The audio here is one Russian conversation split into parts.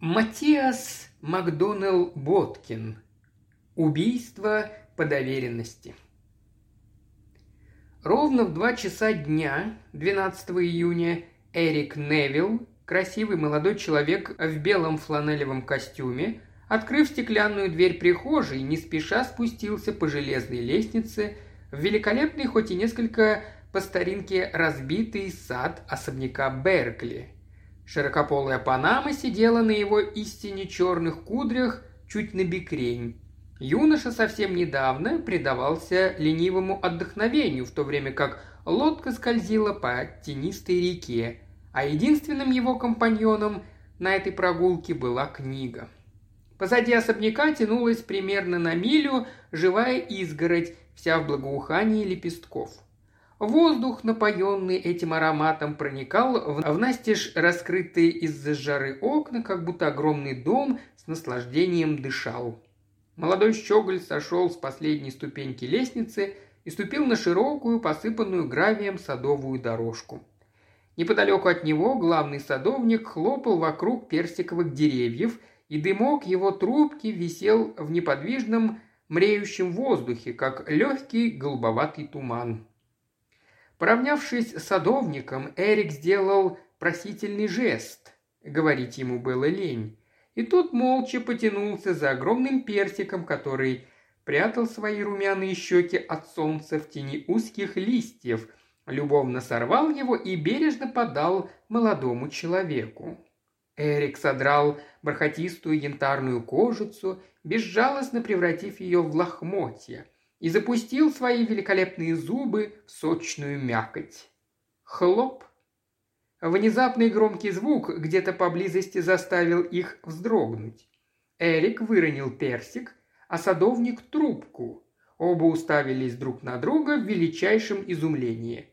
Матиас Макдоналл Боткин. Убийство по доверенности. Ровно в два часа дня, 12 июня, Эрик Невилл, красивый молодой человек в белом фланелевом костюме, открыв стеклянную дверь прихожей, не спеша спустился по железной лестнице в великолепный, хоть и несколько по старинке разбитый сад особняка Беркли – Широкополая панама сидела на его истине черных кудрях чуть на бикрень. Юноша совсем недавно предавался ленивому отдохновению, в то время как лодка скользила по тенистой реке, а единственным его компаньоном на этой прогулке была книга. Позади особняка тянулась примерно на милю живая изгородь, вся в благоухании лепестков – Воздух, напоенный этим ароматом, проникал в, настежь раскрытые из-за жары окна, как будто огромный дом с наслаждением дышал. Молодой щеголь сошел с последней ступеньки лестницы и ступил на широкую, посыпанную гравием садовую дорожку. Неподалеку от него главный садовник хлопал вокруг персиковых деревьев, и дымок его трубки висел в неподвижном мреющем воздухе, как легкий голубоватый туман. Поравнявшись с садовником, Эрик сделал просительный жест. Говорить ему было лень. И тут молча потянулся за огромным персиком, который прятал свои румяные щеки от солнца в тени узких листьев, любовно сорвал его и бережно подал молодому человеку. Эрик содрал бархатистую янтарную кожицу, безжалостно превратив ее в лохмотья – и запустил свои великолепные зубы в сочную мякоть. Хлоп! Внезапный громкий звук где-то поблизости заставил их вздрогнуть. Эрик выронил персик, а садовник – трубку. Оба уставились друг на друга в величайшем изумлении.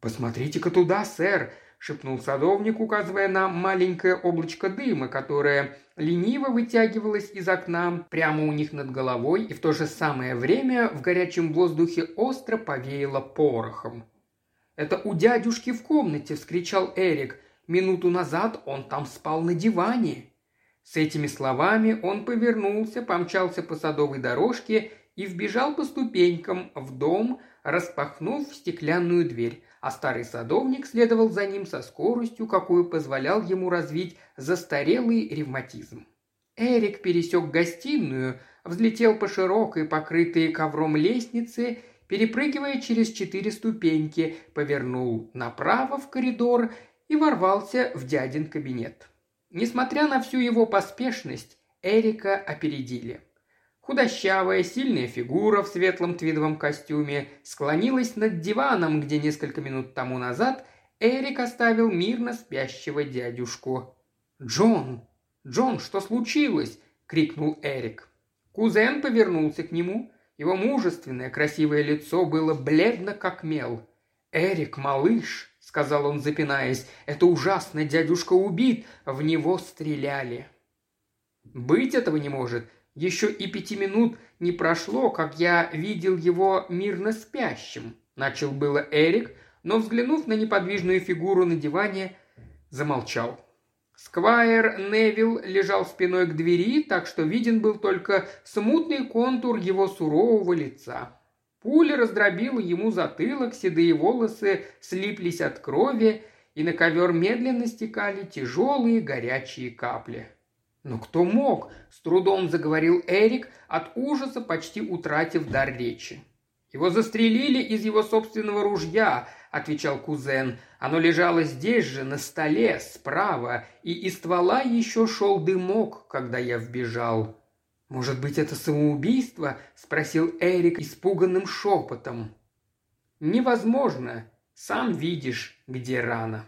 «Посмотрите-ка туда, сэр!» Шепнул садовник, указывая на маленькое облачко дыма, которое лениво вытягивалось из окна прямо у них над головой, и в то же самое время в горячем воздухе остро повеяло порохом. «Это у дядюшки в комнате!» – вскричал Эрик. «Минуту назад он там спал на диване!» С этими словами он повернулся, помчался по садовой дорожке и вбежал по ступенькам в дом, распахнув стеклянную дверь а старый садовник следовал за ним со скоростью, какую позволял ему развить застарелый ревматизм. Эрик пересек гостиную, взлетел по широкой, покрытой ковром лестнице, перепрыгивая через четыре ступеньки, повернул направо в коридор и ворвался в дядин кабинет. Несмотря на всю его поспешность, Эрика опередили – Худощавая, сильная фигура в светлом твидовом костюме склонилась над диваном, где несколько минут тому назад Эрик оставил мирно спящего дядюшку. «Джон! Джон, что случилось?» – крикнул Эрик. Кузен повернулся к нему. Его мужественное, красивое лицо было бледно, как мел. «Эрик, малыш!» – сказал он, запинаясь. «Это ужасно, дядюшка убит, в него стреляли». «Быть этого не может», еще и пяти минут не прошло, как я видел его мирно спящим. Начал было Эрик, но, взглянув на неподвижную фигуру на диване, замолчал. Сквайр Невилл лежал спиной к двери, так что виден был только смутный контур его сурового лица. Пуля раздробила ему затылок, седые волосы слиплись от крови, и на ковер медленно стекали тяжелые горячие капли. «Но кто мог?» – с трудом заговорил Эрик, от ужаса почти утратив дар речи. «Его застрелили из его собственного ружья», – отвечал кузен. «Оно лежало здесь же, на столе, справа, и из ствола еще шел дымок, когда я вбежал». «Может быть, это самоубийство?» – спросил Эрик испуганным шепотом. «Невозможно. Сам видишь, где рана».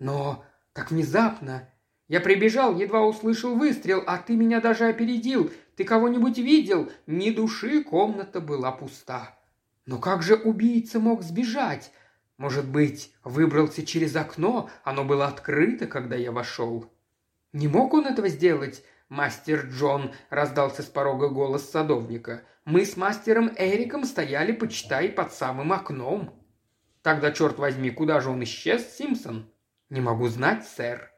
«Но так внезапно я прибежал, едва услышал выстрел, а ты меня даже опередил. Ты кого-нибудь видел? Ни души, комната была пуста. Но как же убийца мог сбежать? Может быть, выбрался через окно, оно было открыто, когда я вошел. Не мог он этого сделать? «Мастер Джон», — раздался с порога голос садовника. «Мы с мастером Эриком стояли, почитай, под самым окном». «Тогда, черт возьми, куда же он исчез, Симпсон?» «Не могу знать, сэр»,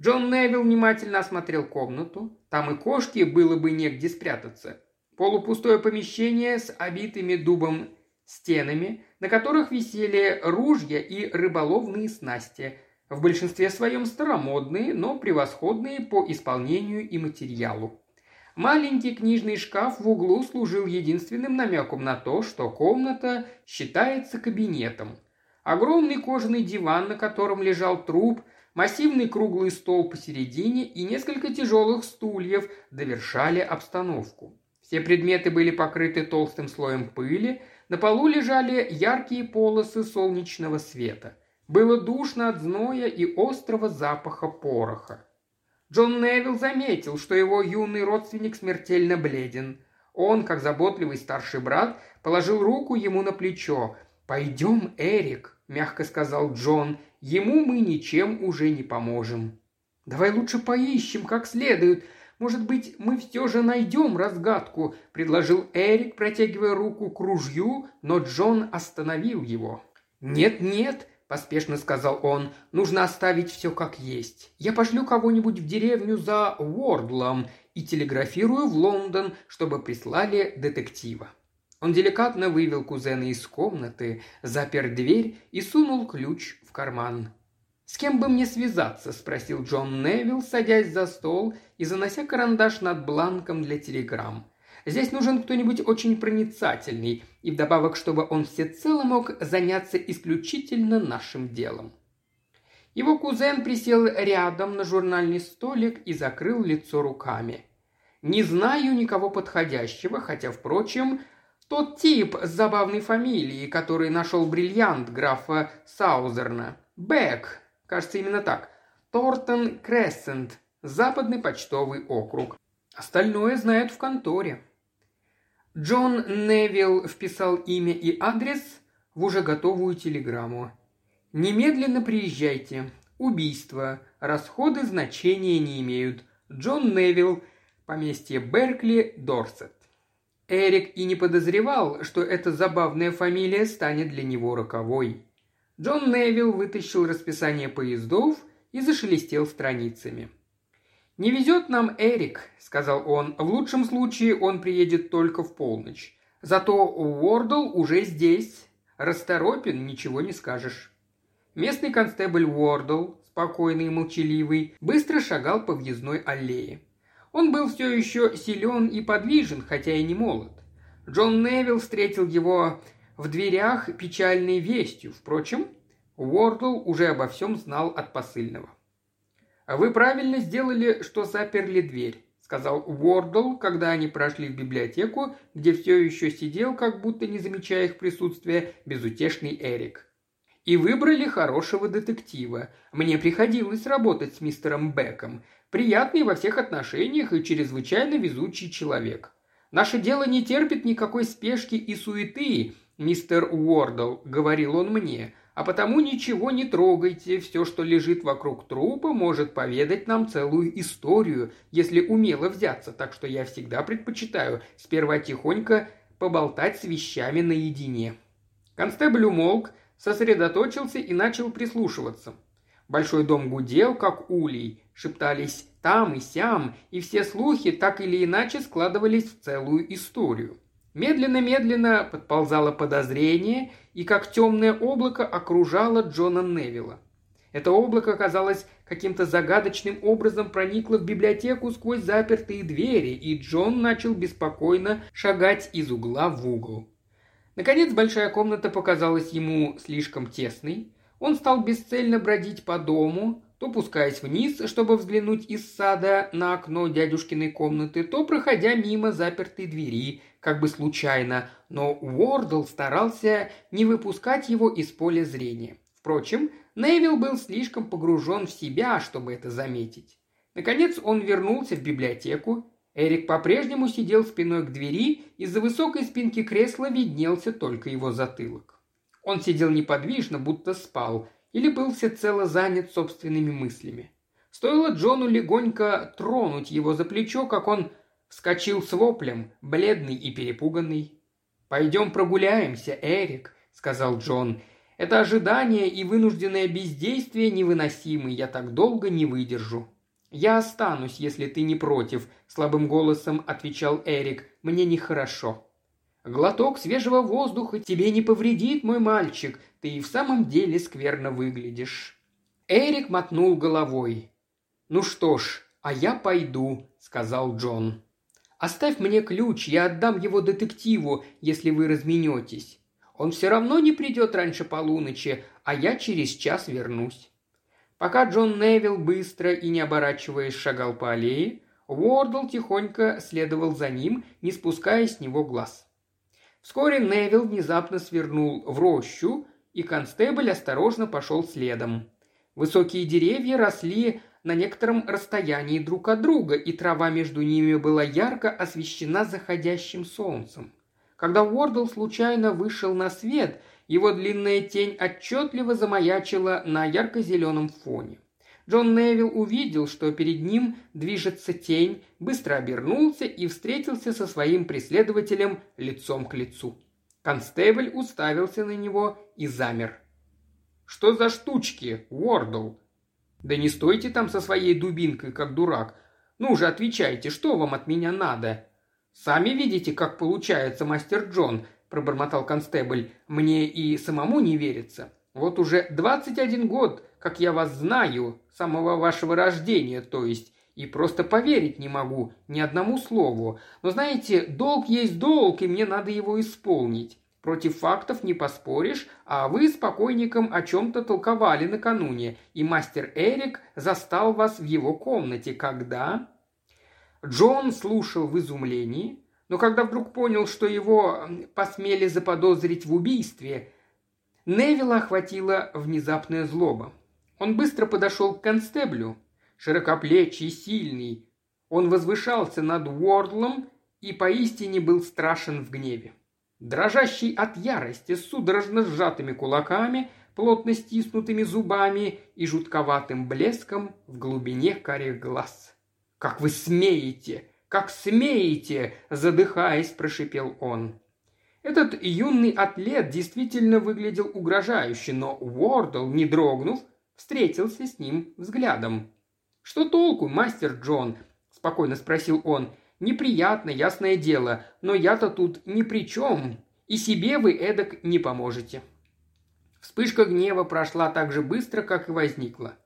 Джон Невилл внимательно осмотрел комнату. Там и кошки было бы негде спрятаться. Полупустое помещение с обитыми дубом стенами, на которых висели ружья и рыболовные снасти, в большинстве своем старомодные, но превосходные по исполнению и материалу. Маленький книжный шкаф в углу служил единственным намеком на то, что комната считается кабинетом. Огромный кожаный диван, на котором лежал труп, массивный круглый стол посередине и несколько тяжелых стульев довершали обстановку. Все предметы были покрыты толстым слоем пыли, на полу лежали яркие полосы солнечного света. Было душно от зноя и острого запаха пороха. Джон Невилл заметил, что его юный родственник смертельно бледен. Он, как заботливый старший брат, положил руку ему на плечо. «Пойдем, Эрик», – мягко сказал Джон, – «ему мы ничем уже не поможем». «Давай лучше поищем как следует. Может быть, мы все же найдем разгадку», – предложил Эрик, протягивая руку к ружью, но Джон остановил его. «Нет-нет», – поспешно сказал он, – «нужно оставить все как есть. Я пошлю кого-нибудь в деревню за Уордлом и телеграфирую в Лондон, чтобы прислали детектива». Он деликатно вывел кузена из комнаты, запер дверь и сунул ключ в карман. «С кем бы мне связаться?» – спросил Джон Невилл, садясь за стол и занося карандаш над бланком для телеграмм. Здесь нужен кто-нибудь очень проницательный, и вдобавок, чтобы он всецело мог заняться исключительно нашим делом. Его кузен присел рядом на журнальный столик и закрыл лицо руками. «Не знаю никого подходящего, хотя, впрочем, тот тип с забавной фамилией, который нашел бриллиант графа Саузерна. Бэк, кажется, именно так. Тортон Крессент, западный почтовый округ. Остальное знают в конторе. Джон Невилл вписал имя и адрес в уже готовую телеграмму. «Немедленно приезжайте. Убийство. Расходы значения не имеют. Джон Невилл. Поместье Беркли, Дорсет». Эрик и не подозревал, что эта забавная фамилия станет для него роковой. Джон Невилл вытащил расписание поездов и зашелестел страницами. «Не везет нам Эрик», — сказал он. «В лучшем случае он приедет только в полночь. Зато Уордл уже здесь. Расторопен, ничего не скажешь». Местный констебль Уордл, спокойный и молчаливый, быстро шагал по въездной аллее. Он был все еще силен и подвижен, хотя и не молод. Джон Невилл встретил его в дверях печальной вестью. Впрочем, Уордл уже обо всем знал от посыльного. «Вы правильно сделали, что заперли дверь», — сказал Уордл, когда они прошли в библиотеку, где все еще сидел, как будто не замечая их присутствия, безутешный Эрик. «И выбрали хорошего детектива. Мне приходилось работать с мистером Беком. Приятный во всех отношениях и чрезвычайно везучий человек. Наше дело не терпит никакой спешки и суеты, мистер Уордл, говорил он мне, а потому ничего не трогайте, все, что лежит вокруг трупа, может поведать нам целую историю, если умело взяться, так что я всегда предпочитаю сперва тихонько поболтать с вещами наедине. Констебль умолк, сосредоточился и начал прислушиваться. Большой дом гудел, как улей, шептались там и сям, и все слухи так или иначе складывались в целую историю. Медленно-медленно подползало подозрение, и как темное облако окружало Джона Невилла. Это облако, казалось, каким-то загадочным образом проникло в библиотеку сквозь запертые двери, и Джон начал беспокойно шагать из угла в угол. Наконец большая комната показалась ему слишком тесной. Он стал бесцельно бродить по дому, то пускаясь вниз, чтобы взглянуть из сада на окно дядюшкиной комнаты, то проходя мимо запертой двери, как бы случайно, но Уордл старался не выпускать его из поля зрения. Впрочем, Невил был слишком погружен в себя, чтобы это заметить. Наконец он вернулся в библиотеку. Эрик по-прежнему сидел спиной к двери, из-за высокой спинки кресла виднелся только его затылок. Он сидел неподвижно, будто спал, или был всецело занят собственными мыслями. Стоило Джону легонько тронуть его за плечо, как он вскочил с воплем, бледный и перепуганный. «Пойдем прогуляемся, Эрик», — сказал Джон. Это ожидание и вынужденное бездействие невыносимы, я так долго не выдержу». «Я останусь, если ты не против», – слабым голосом отвечал Эрик. «Мне нехорошо». «Глоток свежего воздуха тебе не повредит, мой мальчик. Ты и в самом деле скверно выглядишь». Эрик мотнул головой. «Ну что ж, а я пойду», – сказал Джон. «Оставь мне ключ, я отдам его детективу, если вы разменетесь. Он все равно не придет раньше полуночи, а я через час вернусь». Пока Джон Невилл быстро и не оборачиваясь шагал по аллее, Уордл тихонько следовал за ним, не спуская с него глаз. Вскоре Невилл внезапно свернул в рощу, и констебль осторожно пошел следом. Высокие деревья росли на некотором расстоянии друг от друга, и трава между ними была ярко освещена заходящим солнцем. Когда Уордл случайно вышел на свет – его длинная тень отчетливо замаячила на ярко-зеленом фоне. Джон Невилл увидел, что перед ним движется тень, быстро обернулся и встретился со своим преследователем лицом к лицу. Констебль уставился на него и замер. «Что за штучки, Уордл?» «Да не стойте там со своей дубинкой, как дурак. Ну же, отвечайте, что вам от меня надо?» «Сами видите, как получается, мастер Джон», – пробормотал констебль. «Мне и самому не верится. Вот уже двадцать один год, как я вас знаю, самого вашего рождения, то есть, и просто поверить не могу ни одному слову. Но знаете, долг есть долг, и мне надо его исполнить. Против фактов не поспоришь, а вы с покойником о чем-то толковали накануне, и мастер Эрик застал вас в его комнате, когда...» Джон слушал в изумлении, но когда вдруг понял, что его посмели заподозрить в убийстве, Невилла охватила внезапная злоба. Он быстро подошел к констеблю, широкоплечий, сильный. Он возвышался над Уордлом и поистине был страшен в гневе. Дрожащий от ярости, с судорожно сжатыми кулаками, плотно стиснутыми зубами и жутковатым блеском в глубине карих глаз. «Как вы смеете!» Как смеете!» – задыхаясь, прошипел он. Этот юный атлет действительно выглядел угрожающе, но Уордл, не дрогнув, встретился с ним взглядом. «Что толку, мастер Джон?» – спокойно спросил он. «Неприятно, ясное дело, но я-то тут ни при чем, и себе вы эдак не поможете». Вспышка гнева прошла так же быстро, как и возникла.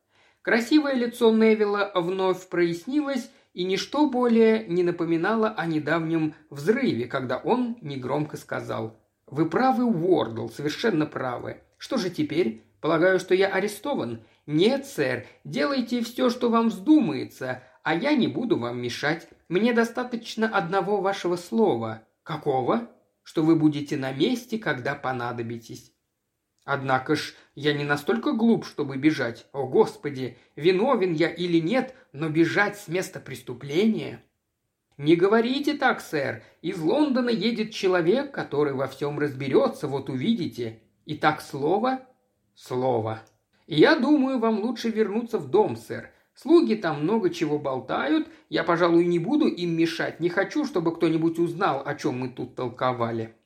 Красивое лицо Невилла вновь прояснилось, и ничто более не напоминало о недавнем взрыве, когда он негромко сказал «Вы правы, Уордл, совершенно правы. Что же теперь? Полагаю, что я арестован? Нет, сэр, делайте все, что вам вздумается, а я не буду вам мешать. Мне достаточно одного вашего слова. Какого? Что вы будете на месте, когда понадобитесь. Однако ж, я не настолько глуп, чтобы бежать. О, Господи, виновен я или нет, но бежать с места преступления... «Не говорите так, сэр. Из Лондона едет человек, который во всем разберется, вот увидите. Итак, слово?» «Слово. Я думаю, вам лучше вернуться в дом, сэр. Слуги там много чего болтают. Я, пожалуй, не буду им мешать. Не хочу, чтобы кто-нибудь узнал, о чем мы тут толковали».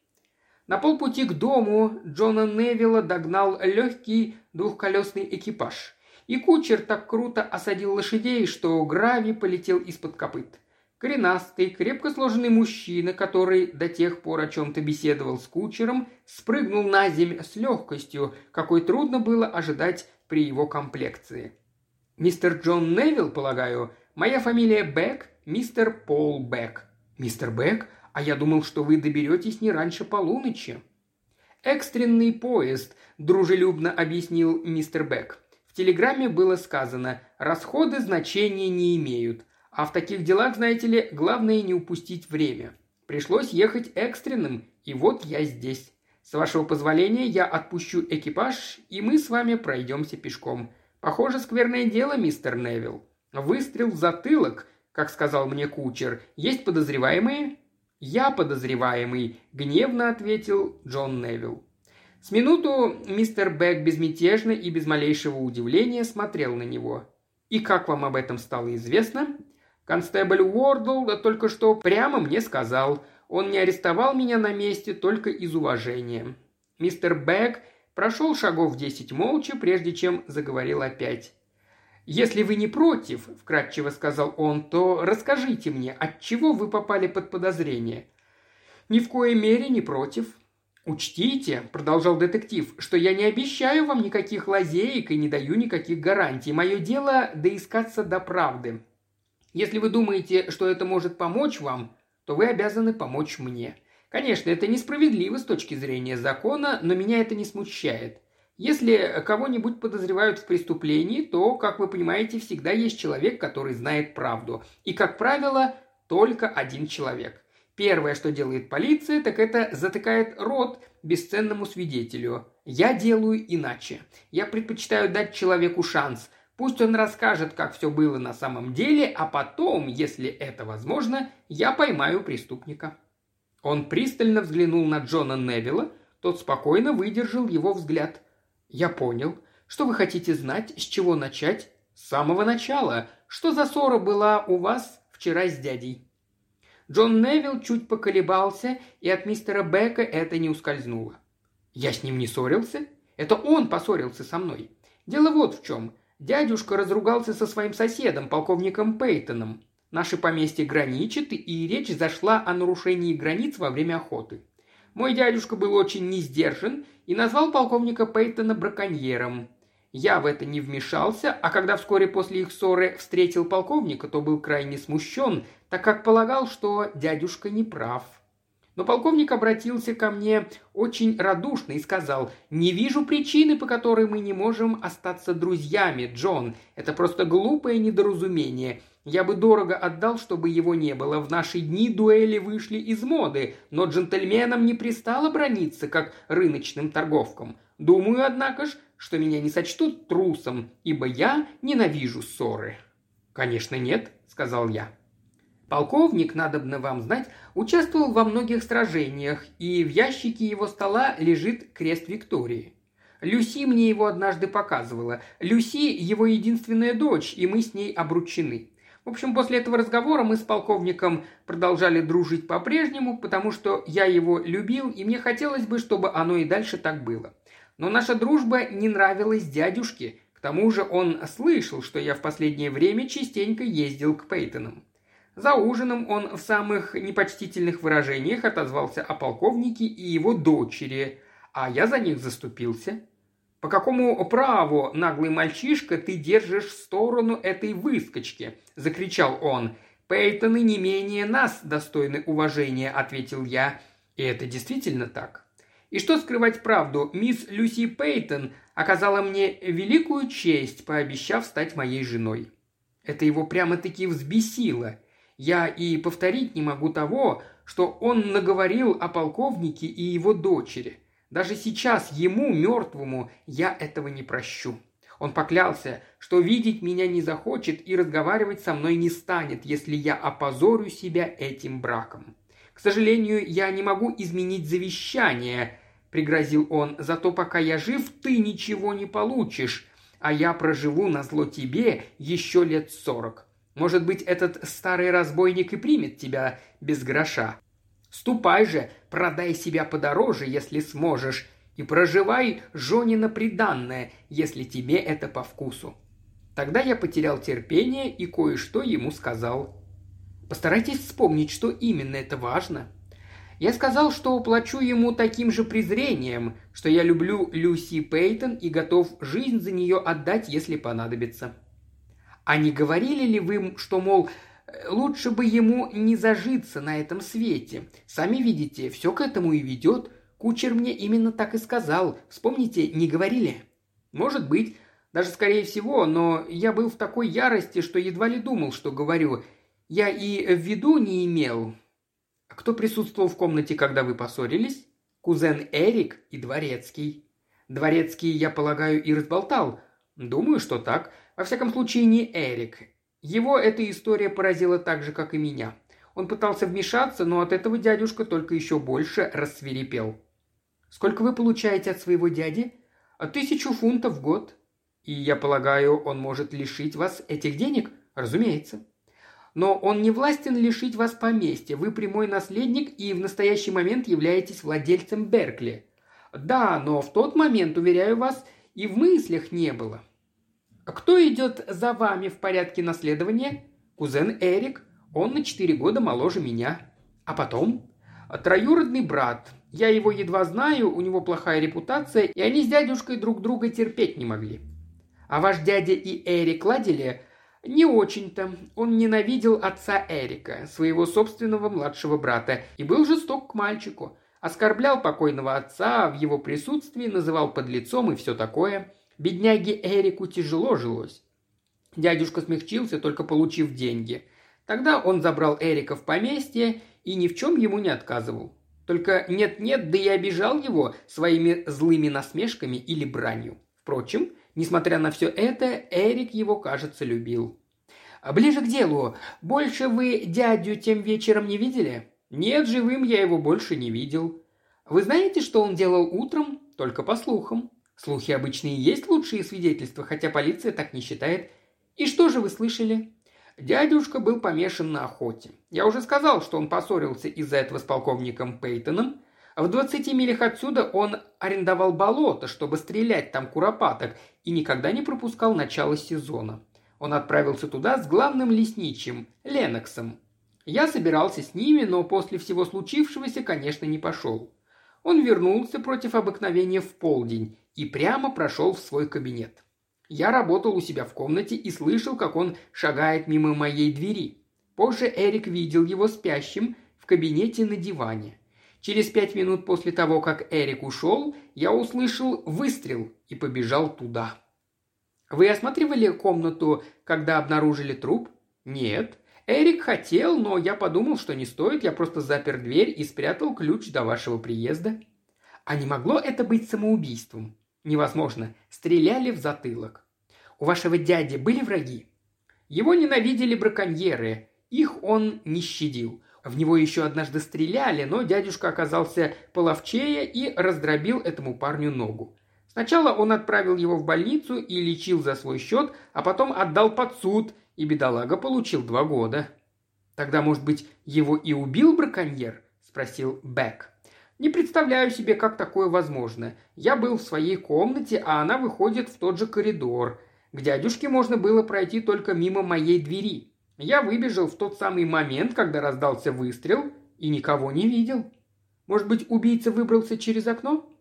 На полпути к дому Джона Невилла догнал легкий двухколесный экипаж. И кучер так круто осадил лошадей, что гравий полетел из-под копыт. Коренастый, крепко сложенный мужчина, который до тех пор о чем-то беседовал с кучером, спрыгнул на землю с легкостью, какой трудно было ожидать при его комплекции. «Мистер Джон Невилл, полагаю? Моя фамилия Бек, мистер Пол Бек». «Мистер Бек? А я думал, что вы доберетесь не раньше полуночи». «Экстренный поезд», – дружелюбно объяснил мистер Бек. В телеграмме было сказано «расходы значения не имеют», а в таких делах, знаете ли, главное не упустить время. Пришлось ехать экстренным, и вот я здесь. С вашего позволения я отпущу экипаж, и мы с вами пройдемся пешком. Похоже, скверное дело, мистер Невилл. Выстрел в затылок, как сказал мне кучер. Есть подозреваемые? «Я подозреваемый», – гневно ответил Джон Невилл. С минуту мистер Бек безмятежно и без малейшего удивления смотрел на него. «И как вам об этом стало известно?» «Констебль Уордл только что прямо мне сказал. Он не арестовал меня на месте только из уважения. Мистер Бек прошел шагов десять молча, прежде чем заговорил опять. «Если вы не против», – вкратчиво сказал он, – «то расскажите мне, от чего вы попали под подозрение?» «Ни в коей мере не против», «Учтите», – продолжал детектив, – «что я не обещаю вам никаких лазеек и не даю никаких гарантий. Мое дело – доискаться до правды. Если вы думаете, что это может помочь вам, то вы обязаны помочь мне. Конечно, это несправедливо с точки зрения закона, но меня это не смущает. Если кого-нибудь подозревают в преступлении, то, как вы понимаете, всегда есть человек, который знает правду. И, как правило, только один человек. Первое, что делает полиция, так это затыкает рот бесценному свидетелю. Я делаю иначе. Я предпочитаю дать человеку шанс. Пусть он расскажет, как все было на самом деле, а потом, если это возможно, я поймаю преступника. Он пристально взглянул на Джона Невилла, тот спокойно выдержал его взгляд. «Я понял. Что вы хотите знать? С чего начать?» «С самого начала. Что за ссора была у вас вчера с дядей?» Джон Невилл чуть поколебался, и от мистера Бека это не ускользнуло. «Я с ним не ссорился. Это он поссорился со мной. Дело вот в чем. Дядюшка разругался со своим соседом, полковником Пейтоном. Наши поместья граничат, и речь зашла о нарушении границ во время охоты. Мой дядюшка был очень несдержан и назвал полковника Пейтона браконьером. Я в это не вмешался, а когда вскоре после их ссоры встретил полковника, то был крайне смущен, так как полагал, что дядюшка не прав. Но полковник обратился ко мне очень радушно и сказал, «Не вижу причины, по которой мы не можем остаться друзьями, Джон. Это просто глупое недоразумение. Я бы дорого отдал, чтобы его не было. В наши дни дуэли вышли из моды, но джентльменам не пристало брониться, как рыночным торговкам. Думаю, однако ж, что меня не сочтут трусом, ибо я ненавижу ссоры». «Конечно нет», — сказал я. Полковник, надобно вам знать, участвовал во многих сражениях, и в ящике его стола лежит крест Виктории. Люси мне его однажды показывала. Люси – его единственная дочь, и мы с ней обручены. В общем, после этого разговора мы с полковником продолжали дружить по-прежнему, потому что я его любил, и мне хотелось бы, чтобы оно и дальше так было. Но наша дружба не нравилась дядюшке, к тому же он слышал, что я в последнее время частенько ездил к Пейтонам. За ужином он в самых непочтительных выражениях отозвался о полковнике и его дочери, а я за них заступился. «По какому праву, наглый мальчишка, ты держишь сторону этой выскочки?» – закричал он. «Пейтоны не менее нас достойны уважения», – ответил я. И это действительно так. И что скрывать правду, мисс Люси Пейтон оказала мне великую честь, пообещав стать моей женой. Это его прямо-таки взбесило – я и повторить не могу того, что он наговорил о полковнике и его дочери. Даже сейчас ему, мертвому, я этого не прощу. Он поклялся, что видеть меня не захочет и разговаривать со мной не станет, если я опозорю себя этим браком. К сожалению, я не могу изменить завещание, пригрозил он, зато пока я жив, ты ничего не получишь, а я проживу на зло тебе еще лет сорок. Может быть, этот старый разбойник и примет тебя без гроша. Ступай же, продай себя подороже, если сможешь, и проживай Жонина приданное, если тебе это по вкусу». Тогда я потерял терпение и кое-что ему сказал. Постарайтесь вспомнить, что именно это важно. Я сказал, что уплачу ему таким же презрением, что я люблю Люси Пейтон и готов жизнь за нее отдать, если понадобится. А не говорили ли вы, что, мол, лучше бы ему не зажиться на этом свете? Сами видите, все к этому и ведет. Кучер мне именно так и сказал. Вспомните, не говорили? Может быть, даже скорее всего, но я был в такой ярости, что едва ли думал, что говорю. Я и в виду не имел. Кто присутствовал в комнате, когда вы поссорились? Кузен Эрик и Дворецкий. Дворецкий, я полагаю, и разболтал. Думаю, что так. Во всяком случае, не Эрик. Его эта история поразила так же, как и меня. Он пытался вмешаться, но от этого дядюшка только еще больше рассверепел. «Сколько вы получаете от своего дяди?» «Тысячу фунтов в год». «И я полагаю, он может лишить вас этих денег?» «Разумеется». «Но он не властен лишить вас поместья. Вы прямой наследник и в настоящий момент являетесь владельцем Беркли. Да, но в тот момент, уверяю вас, и в мыслях не было. Кто идет за вами в порядке наследования? Кузен Эрик. Он на четыре года моложе меня. А потом? Троюродный брат. Я его едва знаю, у него плохая репутация, и они с дядюшкой друг друга терпеть не могли. А ваш дядя и Эрик ладили? Не очень-то. Он ненавидел отца Эрика, своего собственного младшего брата, и был жесток к мальчику. Оскорблял покойного отца в его присутствии, называл подлецом и все такое. Бедняге Эрику тяжело жилось. Дядюшка смягчился, только получив деньги. Тогда он забрал Эрика в поместье и ни в чем ему не отказывал. Только нет-нет, да и обижал его своими злыми насмешками или бранью. Впрочем, несмотря на все это, Эрик его, кажется, любил. «А «Ближе к делу. Больше вы дядю тем вечером не видели?» «Нет, живым я его больше не видел». «Вы знаете, что он делал утром?» «Только по слухам». «Слухи обычно и есть лучшие свидетельства, хотя полиция так не считает. И что же вы слышали?» Дядюшка был помешан на охоте. Я уже сказал, что он поссорился из-за этого с полковником Пейтоном. В 20 милях отсюда он арендовал болото, чтобы стрелять там куропаток, и никогда не пропускал начало сезона. Он отправился туда с главным лесничим, Леноксом. Я собирался с ними, но после всего случившегося, конечно, не пошел. Он вернулся против обыкновения в полдень и прямо прошел в свой кабинет. Я работал у себя в комнате и слышал, как он шагает мимо моей двери. Позже Эрик видел его спящим в кабинете на диване. Через пять минут после того, как Эрик ушел, я услышал выстрел и побежал туда. Вы осматривали комнату, когда обнаружили труп? Нет. Эрик хотел, но я подумал, что не стоит, я просто запер дверь и спрятал ключ до вашего приезда. А не могло это быть самоубийством? Невозможно. Стреляли в затылок. У вашего дяди были враги? Его ненавидели браконьеры. Их он не щадил. В него еще однажды стреляли, но дядюшка оказался половчее и раздробил этому парню ногу. Сначала он отправил его в больницу и лечил за свой счет, а потом отдал под суд, и бедолага получил два года. «Тогда, может быть, его и убил браконьер?» – спросил Бек. Не представляю себе, как такое возможно. Я был в своей комнате, а она выходит в тот же коридор. К дядюшке можно было пройти только мимо моей двери. Я выбежал в тот самый момент, когда раздался выстрел, и никого не видел. Может быть, убийца выбрался через окно?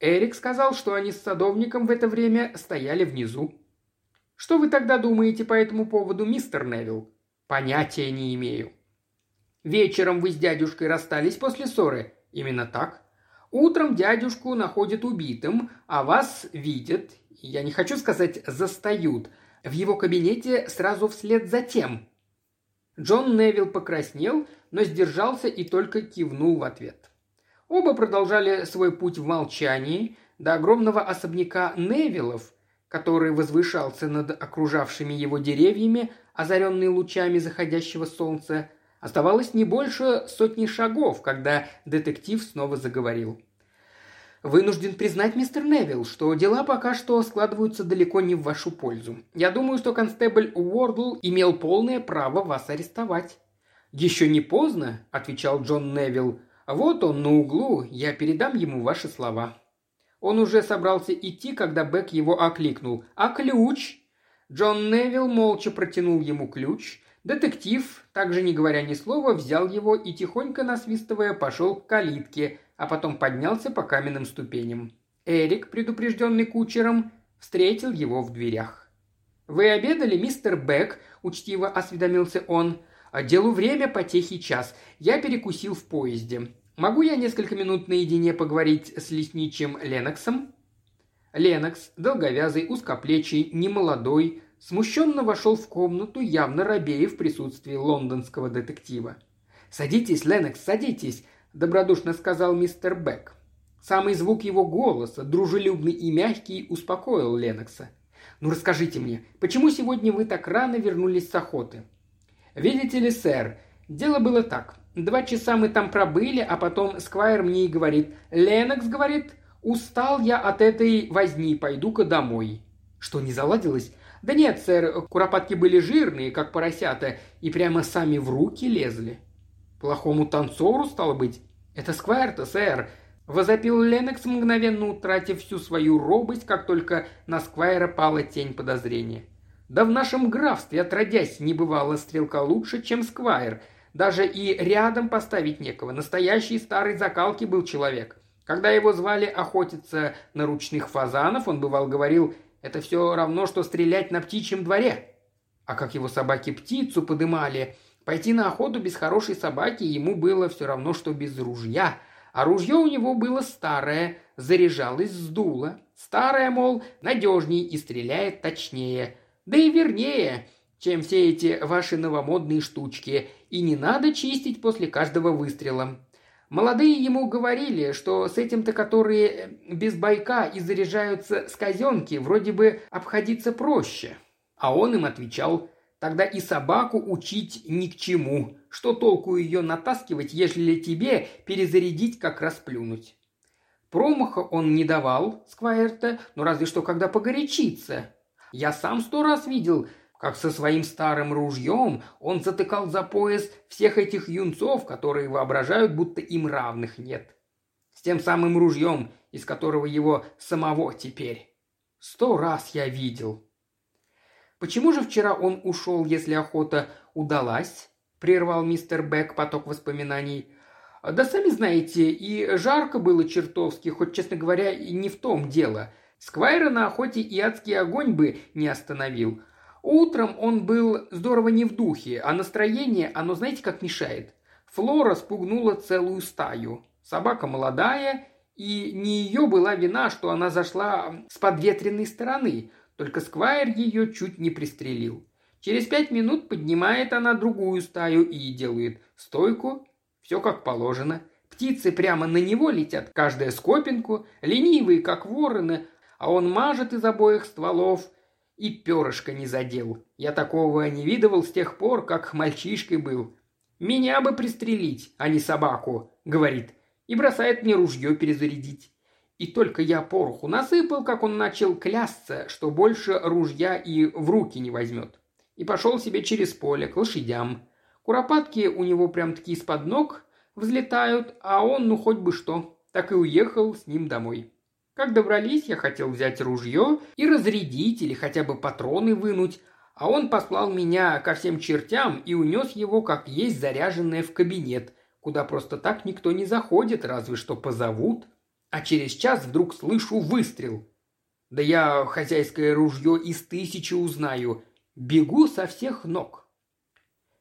Эрик сказал, что они с садовником в это время стояли внизу. Что вы тогда думаете по этому поводу, мистер Невилл? Понятия не имею. Вечером вы с дядюшкой расстались после ссоры – Именно так. Утром дядюшку находят убитым, а вас видят, я не хочу сказать застают, в его кабинете сразу вслед за тем. Джон Невилл покраснел, но сдержался и только кивнул в ответ. Оба продолжали свой путь в молчании до огромного особняка Невиллов, который возвышался над окружавшими его деревьями, озаренный лучами заходящего солнца, Оставалось не больше сотни шагов, когда детектив снова заговорил. Вынужден признать, мистер Невилл, что дела пока что складываются далеко не в вашу пользу. Я думаю, что констебль Уордл имел полное право вас арестовать». «Еще не поздно», – отвечал Джон Невилл. «Вот он на углу, я передам ему ваши слова». Он уже собрался идти, когда Бек его окликнул. «А ключ?» Джон Невилл молча протянул ему ключ – Детектив, также не говоря ни слова, взял его и, тихонько насвистывая, пошел к калитке, а потом поднялся по каменным ступеням. Эрик, предупрежденный кучером, встретил его в дверях. «Вы обедали, мистер Бек?» – учтиво осведомился он. «А «Делу время, потехи час. Я перекусил в поезде. Могу я несколько минут наедине поговорить с лесничим Леноксом?» Ленокс, долговязый, узкоплечий, немолодой, смущенно вошел в комнату, явно робея в присутствии лондонского детектива. «Садитесь, Ленокс, садитесь», – добродушно сказал мистер Бек. Самый звук его голоса, дружелюбный и мягкий, успокоил Ленокса. «Ну расскажите мне, почему сегодня вы так рано вернулись с охоты?» «Видите ли, сэр, дело было так. Два часа мы там пробыли, а потом Сквайр мне и говорит, Ленокс, говорит, устал я от этой возни, пойду-ка домой». Что, не заладилось? «Да нет, сэр, куропатки были жирные, как поросята, и прямо сами в руки лезли». «Плохому танцору, стало быть?» «Это Сквайр-то, сэр. Возопил Ленокс, мгновенно утратив всю свою робость, как только на Сквайра пала тень подозрения. Да в нашем графстве, отродясь, не бывало стрелка лучше, чем Сквайр. Даже и рядом поставить некого. Настоящий старый закалки был человек. Когда его звали охотиться на ручных фазанов, он бывал говорил, это все равно, что стрелять на птичьем дворе. А как его собаки птицу подымали, пойти на охоту без хорошей собаки ему было все равно, что без ружья. А ружье у него было старое, заряжалось с дула. Старое, мол, надежней и стреляет точнее. Да и вернее, чем все эти ваши новомодные штучки. И не надо чистить после каждого выстрела. Молодые ему говорили, что с этим-то, которые без байка и заряжаются с казенки, вроде бы обходиться проще. А он им отвечал, тогда и собаку учить ни к чему. Что толку ее натаскивать, ежели тебе перезарядить, как расплюнуть? Промаха он не давал, Сквайрта, но разве что когда погорячится. Я сам сто раз видел, как со своим старым ружьем он затыкал за пояс всех этих юнцов, которые воображают, будто им равных нет. С тем самым ружьем, из которого его самого теперь. Сто раз я видел. Почему же вчера он ушел, если охота удалась? Прервал мистер Бек поток воспоминаний. Да сами знаете, и жарко было чертовски, хоть, честно говоря, и не в том дело. Сквайра на охоте и адский огонь бы не остановил. Утром он был здорово не в духе, а настроение, оно знаете, как мешает. Флора спугнула целую стаю. Собака молодая, и не ее была вина, что она зашла с подветренной стороны, только Сквайр ее чуть не пристрелил. Через пять минут поднимает она другую стаю и делает стойку. Все как положено. Птицы прямо на него летят, каждая скопинку, ленивые, как вороны, а он мажет из обоих стволов и перышко не задел. Я такого не видывал с тех пор, как мальчишкой был. «Меня бы пристрелить, а не собаку», — говорит, и бросает мне ружье перезарядить. И только я пороху насыпал, как он начал клясться, что больше ружья и в руки не возьмет. И пошел себе через поле к лошадям. Куропатки у него прям-таки из-под ног взлетают, а он ну хоть бы что. Так и уехал с ним домой. Как добрались, я хотел взять ружье и разрядить или хотя бы патроны вынуть, а он послал меня ко всем чертям и унес его, как есть, заряженное в кабинет, куда просто так никто не заходит, разве что позовут. А через час вдруг слышу выстрел. Да я хозяйское ружье из тысячи узнаю. Бегу со всех ног.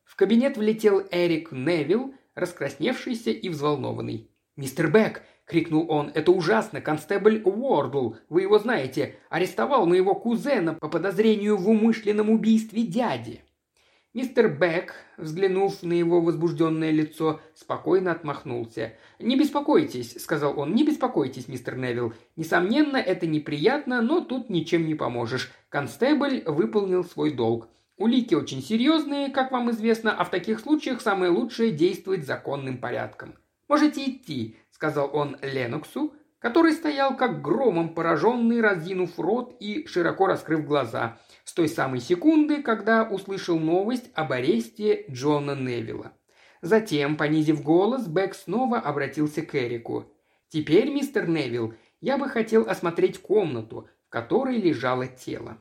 В кабинет влетел Эрик Невилл, раскрасневшийся и взволнованный. «Мистер Бек, – крикнул он. «Это ужасно! Констебль Уордл, вы его знаете, арестовал моего кузена по подозрению в умышленном убийстве дяди». Мистер Бек, взглянув на его возбужденное лицо, спокойно отмахнулся. «Не беспокойтесь», – сказал он, – «не беспокойтесь, мистер Невилл. Несомненно, это неприятно, но тут ничем не поможешь. Констебль выполнил свой долг. Улики очень серьезные, как вам известно, а в таких случаях самое лучшее действовать законным порядком. Можете идти сказал он Леноксу, который стоял как громом пораженный, разинув рот и широко раскрыв глаза, с той самой секунды, когда услышал новость об аресте Джона Невилла. Затем, понизив голос, Бэк снова обратился к Эрику. «Теперь, мистер Невилл, я бы хотел осмотреть комнату, в которой лежало тело».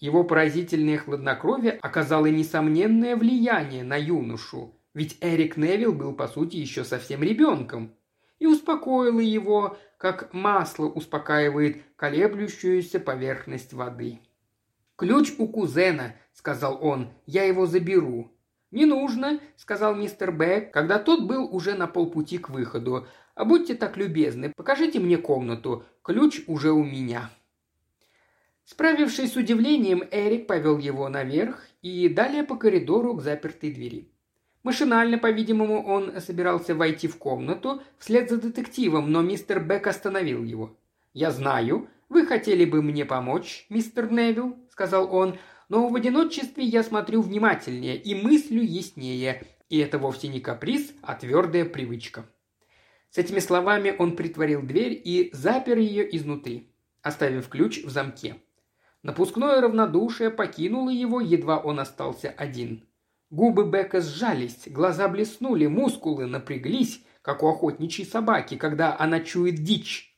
Его поразительное хладнокровие оказало несомненное влияние на юношу, ведь Эрик Невилл был, по сути, еще совсем ребенком и успокоила его, как масло успокаивает колеблющуюся поверхность воды. «Ключ у кузена», — сказал он, — «я его заберу». «Не нужно», — сказал мистер Бэк, когда тот был уже на полпути к выходу. «А будьте так любезны, покажите мне комнату. Ключ уже у меня». Справившись с удивлением, Эрик повел его наверх и далее по коридору к запертой двери. Машинально, по-видимому, он собирался войти в комнату вслед за детективом, но мистер Бек остановил его. «Я знаю, вы хотели бы мне помочь, мистер Невилл», — сказал он, «но в одиночестве я смотрю внимательнее и мыслю яснее, и это вовсе не каприз, а твердая привычка». С этими словами он притворил дверь и запер ее изнутри, оставив ключ в замке. Напускное равнодушие покинуло его, едва он остался один – Губы Бека сжались, глаза блеснули, мускулы напряглись, как у охотничьей собаки, когда она чует дичь.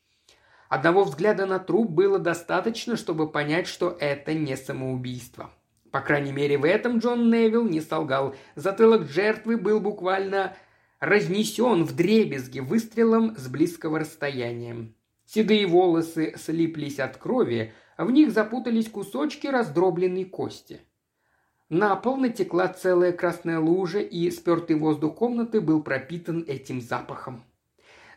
Одного взгляда на труп было достаточно, чтобы понять, что это не самоубийство. По крайней мере, в этом Джон Невилл не солгал. Затылок жертвы был буквально разнесен в дребезги выстрелом с близкого расстояния. Седые волосы слиплись от крови, в них запутались кусочки раздробленной кости. На пол натекла целая красная лужа, и спертый воздух комнаты был пропитан этим запахом.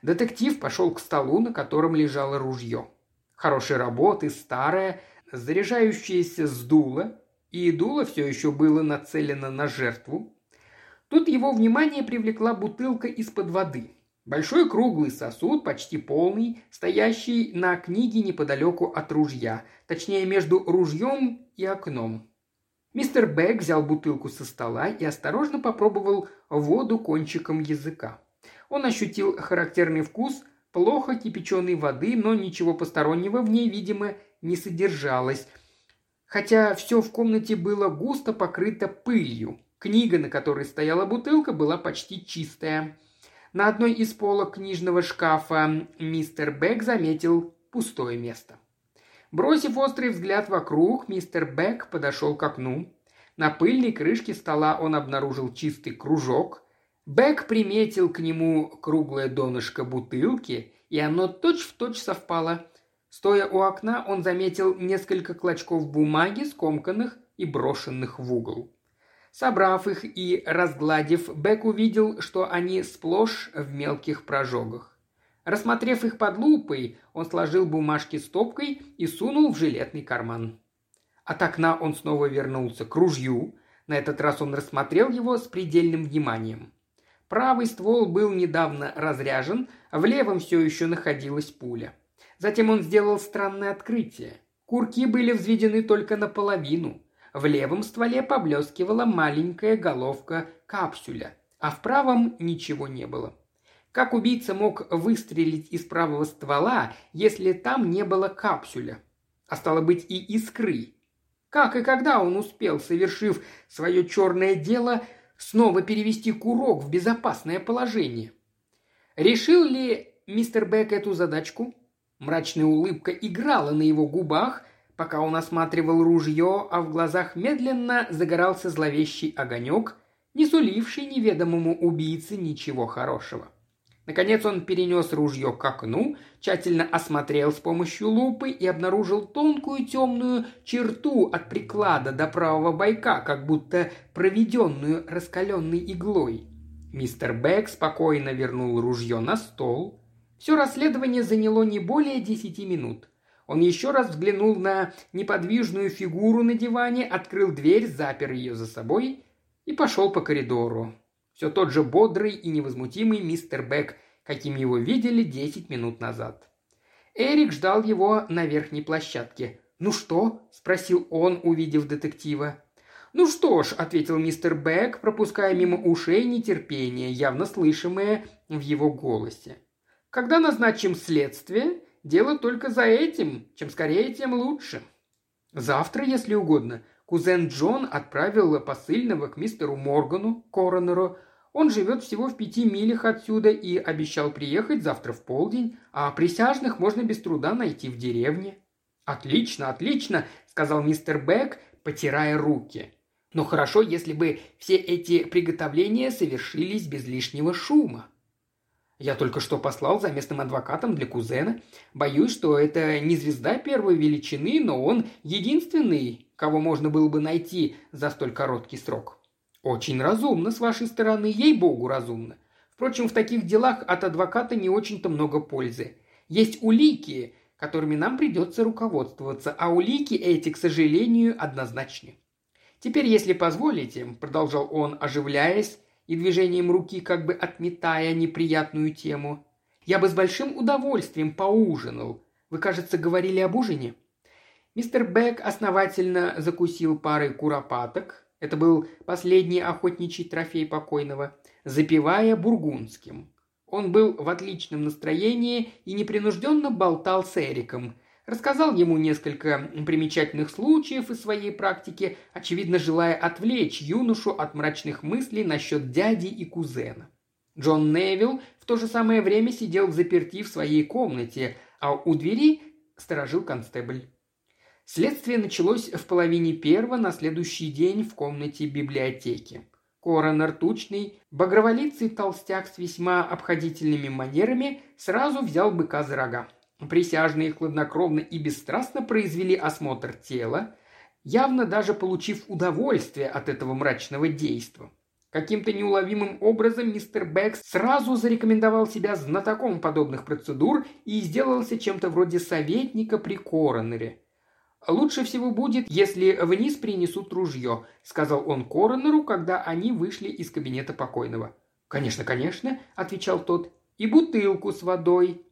Детектив пошел к столу, на котором лежало ружье. Хорошей работы, старое, заряжающееся с дула, и дуло все еще было нацелено на жертву. Тут его внимание привлекла бутылка из-под воды. Большой круглый сосуд, почти полный, стоящий на книге неподалеку от ружья, точнее между ружьем и окном. Мистер Бэг взял бутылку со стола и осторожно попробовал воду кончиком языка. Он ощутил характерный вкус плохо кипяченой воды, но ничего постороннего в ней, видимо, не содержалось, хотя все в комнате было густо покрыто пылью. Книга, на которой стояла бутылка, была почти чистая. На одной из полок книжного шкафа мистер Бек заметил пустое место. Бросив острый взгляд вокруг, мистер Бек подошел к окну. На пыльной крышке стола он обнаружил чистый кружок. Бек приметил к нему круглое донышко бутылки, и оно точь-в-точь точь совпало. Стоя у окна, он заметил несколько клочков бумаги, скомканных и брошенных в угол. Собрав их и разгладив, Бек увидел, что они сплошь в мелких прожогах. Рассмотрев их под лупой, он сложил бумажки стопкой и сунул в жилетный карман. От окна он снова вернулся к ружью. На этот раз он рассмотрел его с предельным вниманием. Правый ствол был недавно разряжен, в левом все еще находилась пуля. Затем он сделал странное открытие. Курки были взведены только наполовину. В левом стволе поблескивала маленькая головка капсуля, а в правом ничего не было. Как убийца мог выстрелить из правого ствола, если там не было капсуля? А стало быть и искры. Как и когда он успел, совершив свое черное дело, снова перевести курок в безопасное положение? Решил ли мистер Бек эту задачку? Мрачная улыбка играла на его губах, пока он осматривал ружье, а в глазах медленно загорался зловещий огонек, не суливший неведомому убийце ничего хорошего. Наконец он перенес ружье к окну, тщательно осмотрел с помощью лупы и обнаружил тонкую темную черту от приклада до правого бойка, как будто проведенную раскаленной иглой. Мистер Бек спокойно вернул ружье на стол. Все расследование заняло не более десяти минут. Он еще раз взглянул на неподвижную фигуру на диване, открыл дверь, запер ее за собой и пошел по коридору. Все тот же бодрый и невозмутимый мистер Бек, каким его видели десять минут назад. Эрик ждал его на верхней площадке. «Ну что?» – спросил он, увидев детектива. «Ну что ж», – ответил мистер Бек, пропуская мимо ушей нетерпение, явно слышимое в его голосе. «Когда назначим следствие, Дело только за этим. Чем скорее, тем лучше. Завтра, если угодно, кузен Джон отправил посыльного к мистеру Моргану, коронеру. Он живет всего в пяти милях отсюда и обещал приехать завтра в полдень, а присяжных можно без труда найти в деревне. «Отлично, отлично», — сказал мистер Бек, потирая руки. «Но хорошо, если бы все эти приготовления совершились без лишнего шума». Я только что послал за местным адвокатом для кузена. Боюсь, что это не звезда первой величины, но он единственный, кого можно было бы найти за столь короткий срок. Очень разумно с вашей стороны, ей-богу разумно. Впрочем, в таких делах от адвоката не очень-то много пользы. Есть улики, которыми нам придется руководствоваться, а улики эти, к сожалению, однозначны. Теперь, если позволите, продолжал он, оживляясь, и движением руки как бы отметая неприятную тему. «Я бы с большим удовольствием поужинал. Вы, кажется, говорили об ужине?» Мистер Бек основательно закусил парой куропаток. Это был последний охотничий трофей покойного, запивая бургундским. Он был в отличном настроении и непринужденно болтал с Эриком – Рассказал ему несколько примечательных случаев из своей практики, очевидно желая отвлечь юношу от мрачных мыслей насчет дяди и кузена. Джон Невилл в то же самое время сидел в заперти в своей комнате, а у двери сторожил констебль. Следствие началось в половине первого на следующий день в комнате библиотеки. Коронер тучный, багроволицый толстяк с весьма обходительными манерами сразу взял быка за рога. Присяжные хладнокровно и бесстрастно произвели осмотр тела, явно даже получив удовольствие от этого мрачного действа. Каким-то неуловимым образом мистер Бэкс сразу зарекомендовал себя знатоком подобных процедур и сделался чем-то вроде советника при коронере. «Лучше всего будет, если вниз принесут ружье», – сказал он коронеру, когда они вышли из кабинета покойного. «Конечно, конечно», – отвечал тот, – «и бутылку с водой».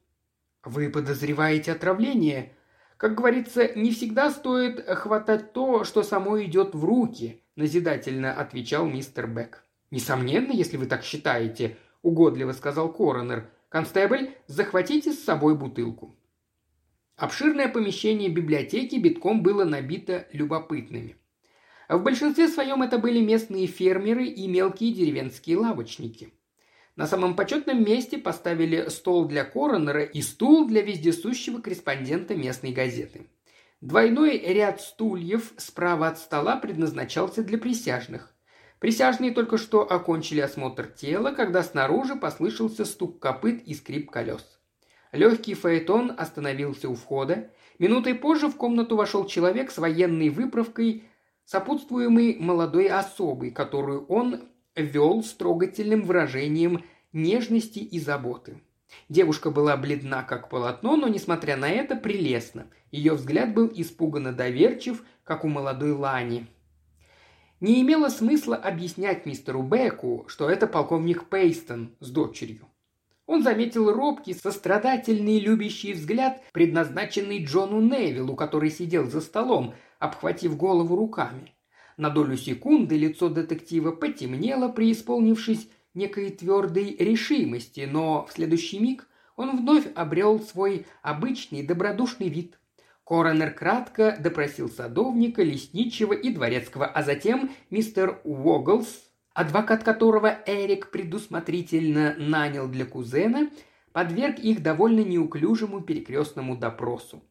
«Вы подозреваете отравление?» Как говорится, не всегда стоит хватать то, что само идет в руки, назидательно отвечал мистер Бек. Несомненно, если вы так считаете, угодливо сказал коронер. Констебль, захватите с собой бутылку. Обширное помещение библиотеки битком было набито любопытными. В большинстве своем это были местные фермеры и мелкие деревенские лавочники. На самом почетном месте поставили стол для коронера и стул для вездесущего корреспондента местной газеты. Двойной ряд стульев справа от стола предназначался для присяжных. Присяжные только что окончили осмотр тела, когда снаружи послышался стук копыт и скрип колес. Легкий фаэтон остановился у входа. Минутой позже в комнату вошел человек с военной выправкой, сопутствуемый молодой особой, которую он вел с трогательным выражением нежности и заботы. Девушка была бледна, как полотно, но, несмотря на это, прелестна. Ее взгляд был испуганно доверчив, как у молодой Лани. Не имело смысла объяснять мистеру Беку, что это полковник Пейстон с дочерью. Он заметил робкий, сострадательный, любящий взгляд, предназначенный Джону Невиллу, который сидел за столом, обхватив голову руками. На долю секунды лицо детектива потемнело, преисполнившись некой твердой решимости, но в следующий миг он вновь обрел свой обычный добродушный вид. Коронер кратко допросил садовника, лесничего и дворецкого, а затем мистер Уоглс, адвокат которого Эрик предусмотрительно нанял для кузена, подверг их довольно неуклюжему перекрестному допросу.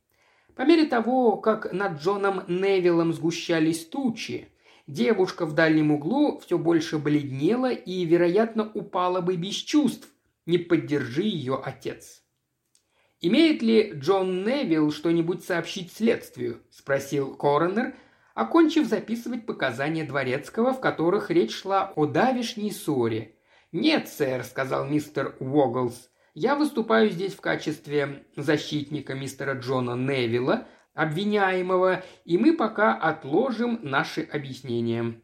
По мере того, как над Джоном Невиллом сгущались тучи, Девушка в дальнем углу все больше бледнела и, вероятно, упала бы без чувств, не поддержи ее отец. «Имеет ли Джон Невилл что-нибудь сообщить следствию?» – спросил коронер, окончив записывать показания Дворецкого, в которых речь шла о давишней ссоре. «Нет, сэр», – сказал мистер Уоглс, – «я выступаю здесь в качестве защитника мистера Джона Невилла, обвиняемого, и мы пока отложим наши объяснения.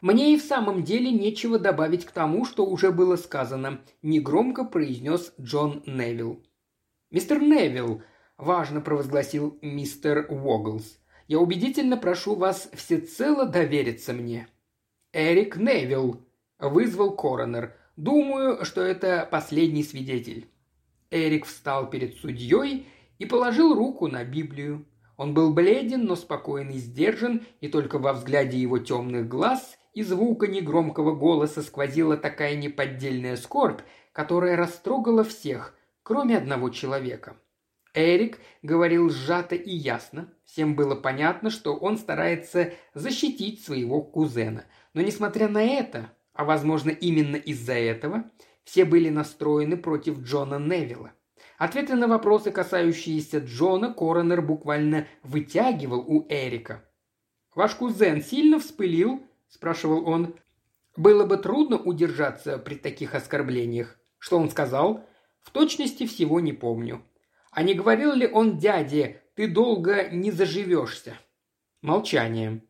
Мне и в самом деле нечего добавить к тому, что уже было сказано, негромко произнес Джон Невилл. Мистер Невилл, важно провозгласил мистер Уоглс, я убедительно прошу вас всецело довериться мне. Эрик Невилл, вызвал коронер. Думаю, что это последний свидетель. Эрик встал перед судьей и положил руку на Библию. Он был бледен, но спокоен и сдержан, и только во взгляде его темных глаз и звука негромкого голоса сквозила такая неподдельная скорбь, которая растрогала всех, кроме одного человека. Эрик говорил сжато и ясно. Всем было понятно, что он старается защитить своего кузена. Но несмотря на это, а возможно именно из-за этого, все были настроены против Джона Невилла. Ответы на вопросы, касающиеся Джона, Коронер буквально вытягивал у Эрика. «Ваш кузен сильно вспылил?» – спрашивал он. «Было бы трудно удержаться при таких оскорблениях. Что он сказал?» «В точности всего не помню». «А не говорил ли он дяде, ты долго не заживешься?» Молчание.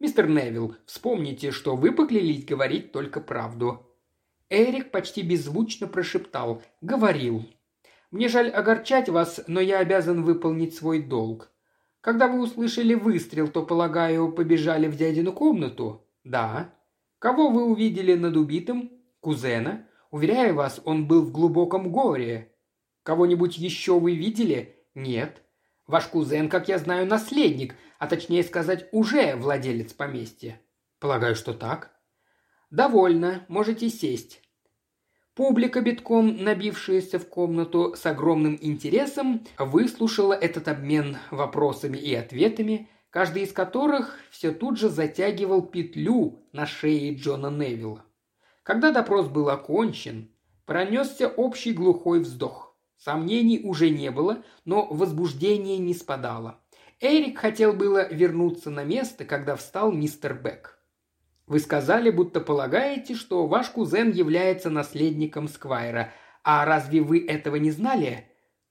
«Мистер Невилл, вспомните, что вы поклялись говорить только правду». Эрик почти беззвучно прошептал «Говорил». Мне жаль огорчать вас, но я обязан выполнить свой долг. Когда вы услышали выстрел, то, полагаю, побежали в дядину комнату? Да. Кого вы увидели над убитым? Кузена. Уверяю вас, он был в глубоком горе. Кого-нибудь еще вы видели? Нет. Ваш кузен, как я знаю, наследник, а точнее сказать, уже владелец поместья. Полагаю, что так. Довольно, можете сесть. Публика, битком набившаяся в комнату с огромным интересом, выслушала этот обмен вопросами и ответами, каждый из которых все тут же затягивал петлю на шее Джона Невилла. Когда допрос был окончен, пронесся общий глухой вздох. Сомнений уже не было, но возбуждение не спадало. Эрик хотел было вернуться на место, когда встал мистер Бек. Вы сказали, будто полагаете, что ваш кузен является наследником Сквайра. А разве вы этого не знали?»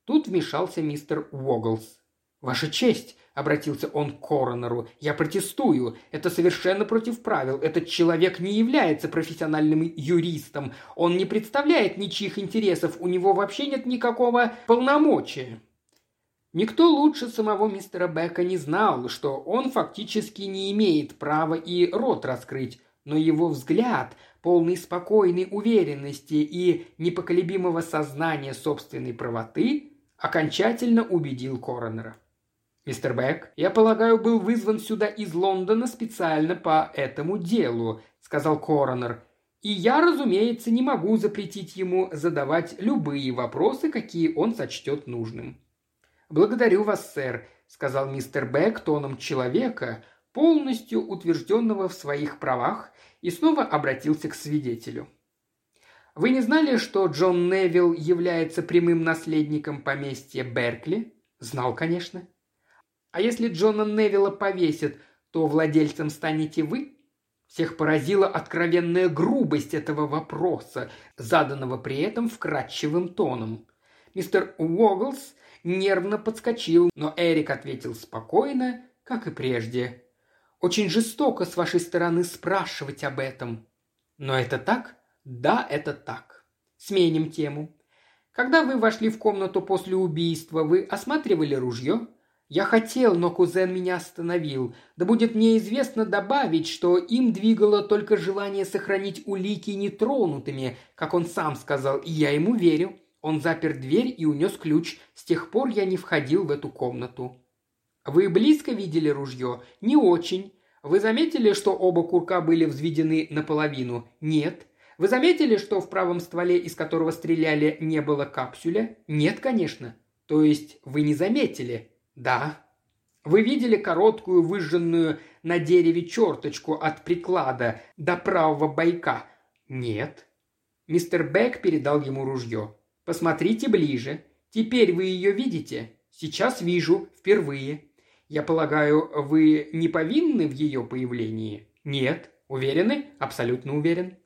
Тут вмешался мистер Уоглс. «Ваша честь», — обратился он к коронеру, — «я протестую. Это совершенно против правил. Этот человек не является профессиональным юристом. Он не представляет ничьих интересов. У него вообще нет никакого полномочия». Никто лучше самого мистера Бека не знал, что он фактически не имеет права и рот раскрыть, но его взгляд, полный спокойной уверенности и непоколебимого сознания собственной правоты, окончательно убедил коронера. «Мистер Бек, я полагаю, был вызван сюда из Лондона специально по этому делу», — сказал коронер. «И я, разумеется, не могу запретить ему задавать любые вопросы, какие он сочтет нужным. «Благодарю вас, сэр», — сказал мистер Бек тоном человека, полностью утвержденного в своих правах, и снова обратился к свидетелю. «Вы не знали, что Джон Невилл является прямым наследником поместья Беркли?» «Знал, конечно». «А если Джона Невилла повесят, то владельцем станете вы?» Всех поразила откровенная грубость этого вопроса, заданного при этом вкрадчивым тоном. Мистер Уоглс нервно подскочил, но Эрик ответил спокойно, как и прежде. «Очень жестоко с вашей стороны спрашивать об этом». «Но это так?» «Да, это так. Сменим тему. Когда вы вошли в комнату после убийства, вы осматривали ружье?» «Я хотел, но кузен меня остановил. Да будет мне известно добавить, что им двигало только желание сохранить улики нетронутыми, как он сам сказал, и я ему верю. Он запер дверь и унес ключ. С тех пор я не входил в эту комнату. Вы близко видели ружье? Не очень. Вы заметили, что оба курка были взведены наполовину? Нет. Вы заметили, что в правом стволе, из которого стреляли, не было капсюля? Нет, конечно. То есть вы не заметили? Да. Вы видели короткую выжженную на дереве черточку от приклада до правого бойка? Нет. Мистер Бек передал ему ружье. Посмотрите ближе. Теперь вы ее видите? Сейчас вижу, впервые. Я полагаю, вы не повинны в ее появлении? Нет. Уверены? Абсолютно уверен.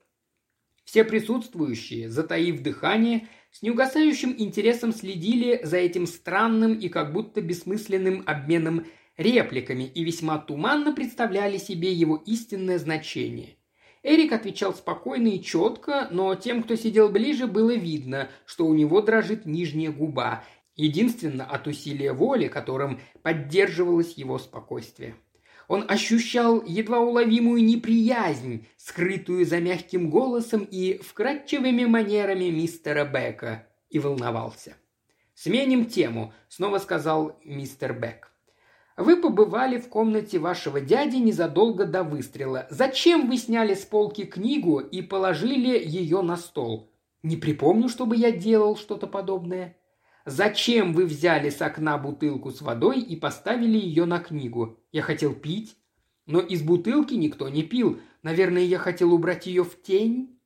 Все присутствующие, затаив дыхание, с неугасающим интересом следили за этим странным и как будто бессмысленным обменом репликами и весьма туманно представляли себе его истинное значение. Эрик отвечал спокойно и четко, но тем, кто сидел ближе, было видно, что у него дрожит нижняя губа, единственно от усилия воли, которым поддерживалось его спокойствие. Он ощущал едва уловимую неприязнь, скрытую за мягким голосом и вкрадчивыми манерами мистера Бека, и волновался. «Сменим тему», — снова сказал мистер Бек. Вы побывали в комнате вашего дяди незадолго до выстрела. Зачем вы сняли с полки книгу и положили ее на стол? Не припомню, чтобы я делал что-то подобное. Зачем вы взяли с окна бутылку с водой и поставили ее на книгу? Я хотел пить, но из бутылки никто не пил. Наверное, я хотел убрать ее в тень.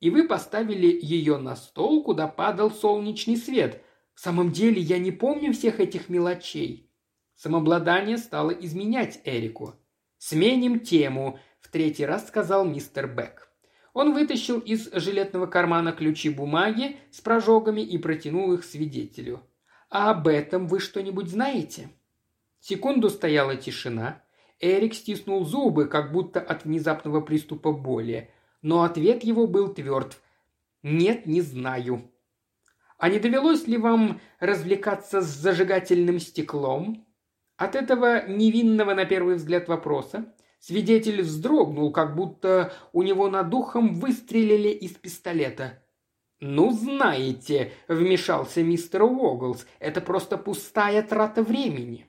И вы поставили ее на стол, куда падал солнечный свет. В самом деле я не помню всех этих мелочей. Самообладание стало изменять Эрику. «Сменим тему», – в третий раз сказал мистер Бек. Он вытащил из жилетного кармана ключи бумаги с прожогами и протянул их свидетелю. «А об этом вы что-нибудь знаете?» Секунду стояла тишина. Эрик стиснул зубы, как будто от внезапного приступа боли. Но ответ его был тверд. «Нет, не знаю». «А не довелось ли вам развлекаться с зажигательным стеклом?» От этого невинного на первый взгляд вопроса свидетель вздрогнул, как будто у него над духом выстрелили из пистолета. «Ну, знаете», — вмешался мистер Уоглс, — «это просто пустая трата времени».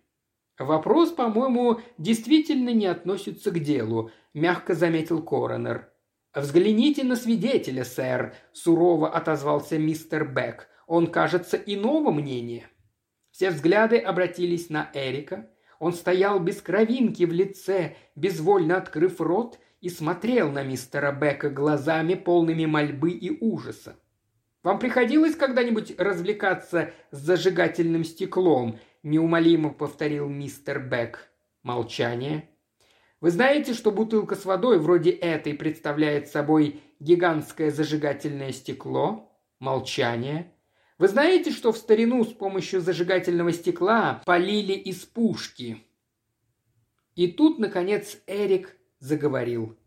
«Вопрос, по-моему, действительно не относится к делу», — мягко заметил коронер. «Взгляните на свидетеля, сэр», – сурово отозвался мистер Бек. «Он, кажется, иного мнения». Все взгляды обратились на Эрика. Он стоял без кровинки в лице, безвольно открыв рот, и смотрел на мистера Бека глазами, полными мольбы и ужаса. «Вам приходилось когда-нибудь развлекаться с зажигательным стеклом?» – неумолимо повторил мистер Бек. Молчание. Вы знаете, что бутылка с водой вроде этой представляет собой гигантское зажигательное стекло? Молчание. Вы знаете, что в старину с помощью зажигательного стекла полили из пушки? И тут, наконец, Эрик заговорил,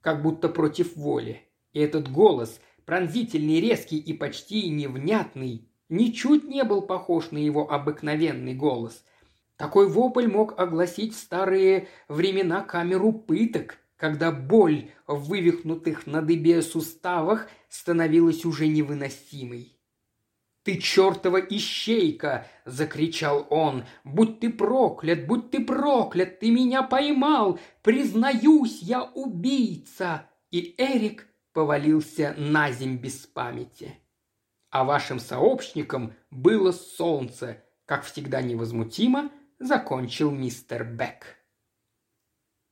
как будто против воли. И этот голос, пронзительный, резкий и почти невнятный, ничуть не был похож на его обыкновенный голос – такой вопль мог огласить в старые времена камеру пыток, когда боль в вывихнутых на дыбе суставах становилась уже невыносимой. «Ты чертова ищейка!» – закричал он. «Будь ты проклят, будь ты проклят, ты меня поймал! Признаюсь, я убийца!» И Эрик повалился на земь без памяти. А вашим сообщникам было солнце, как всегда невозмутимо – закончил мистер Бек.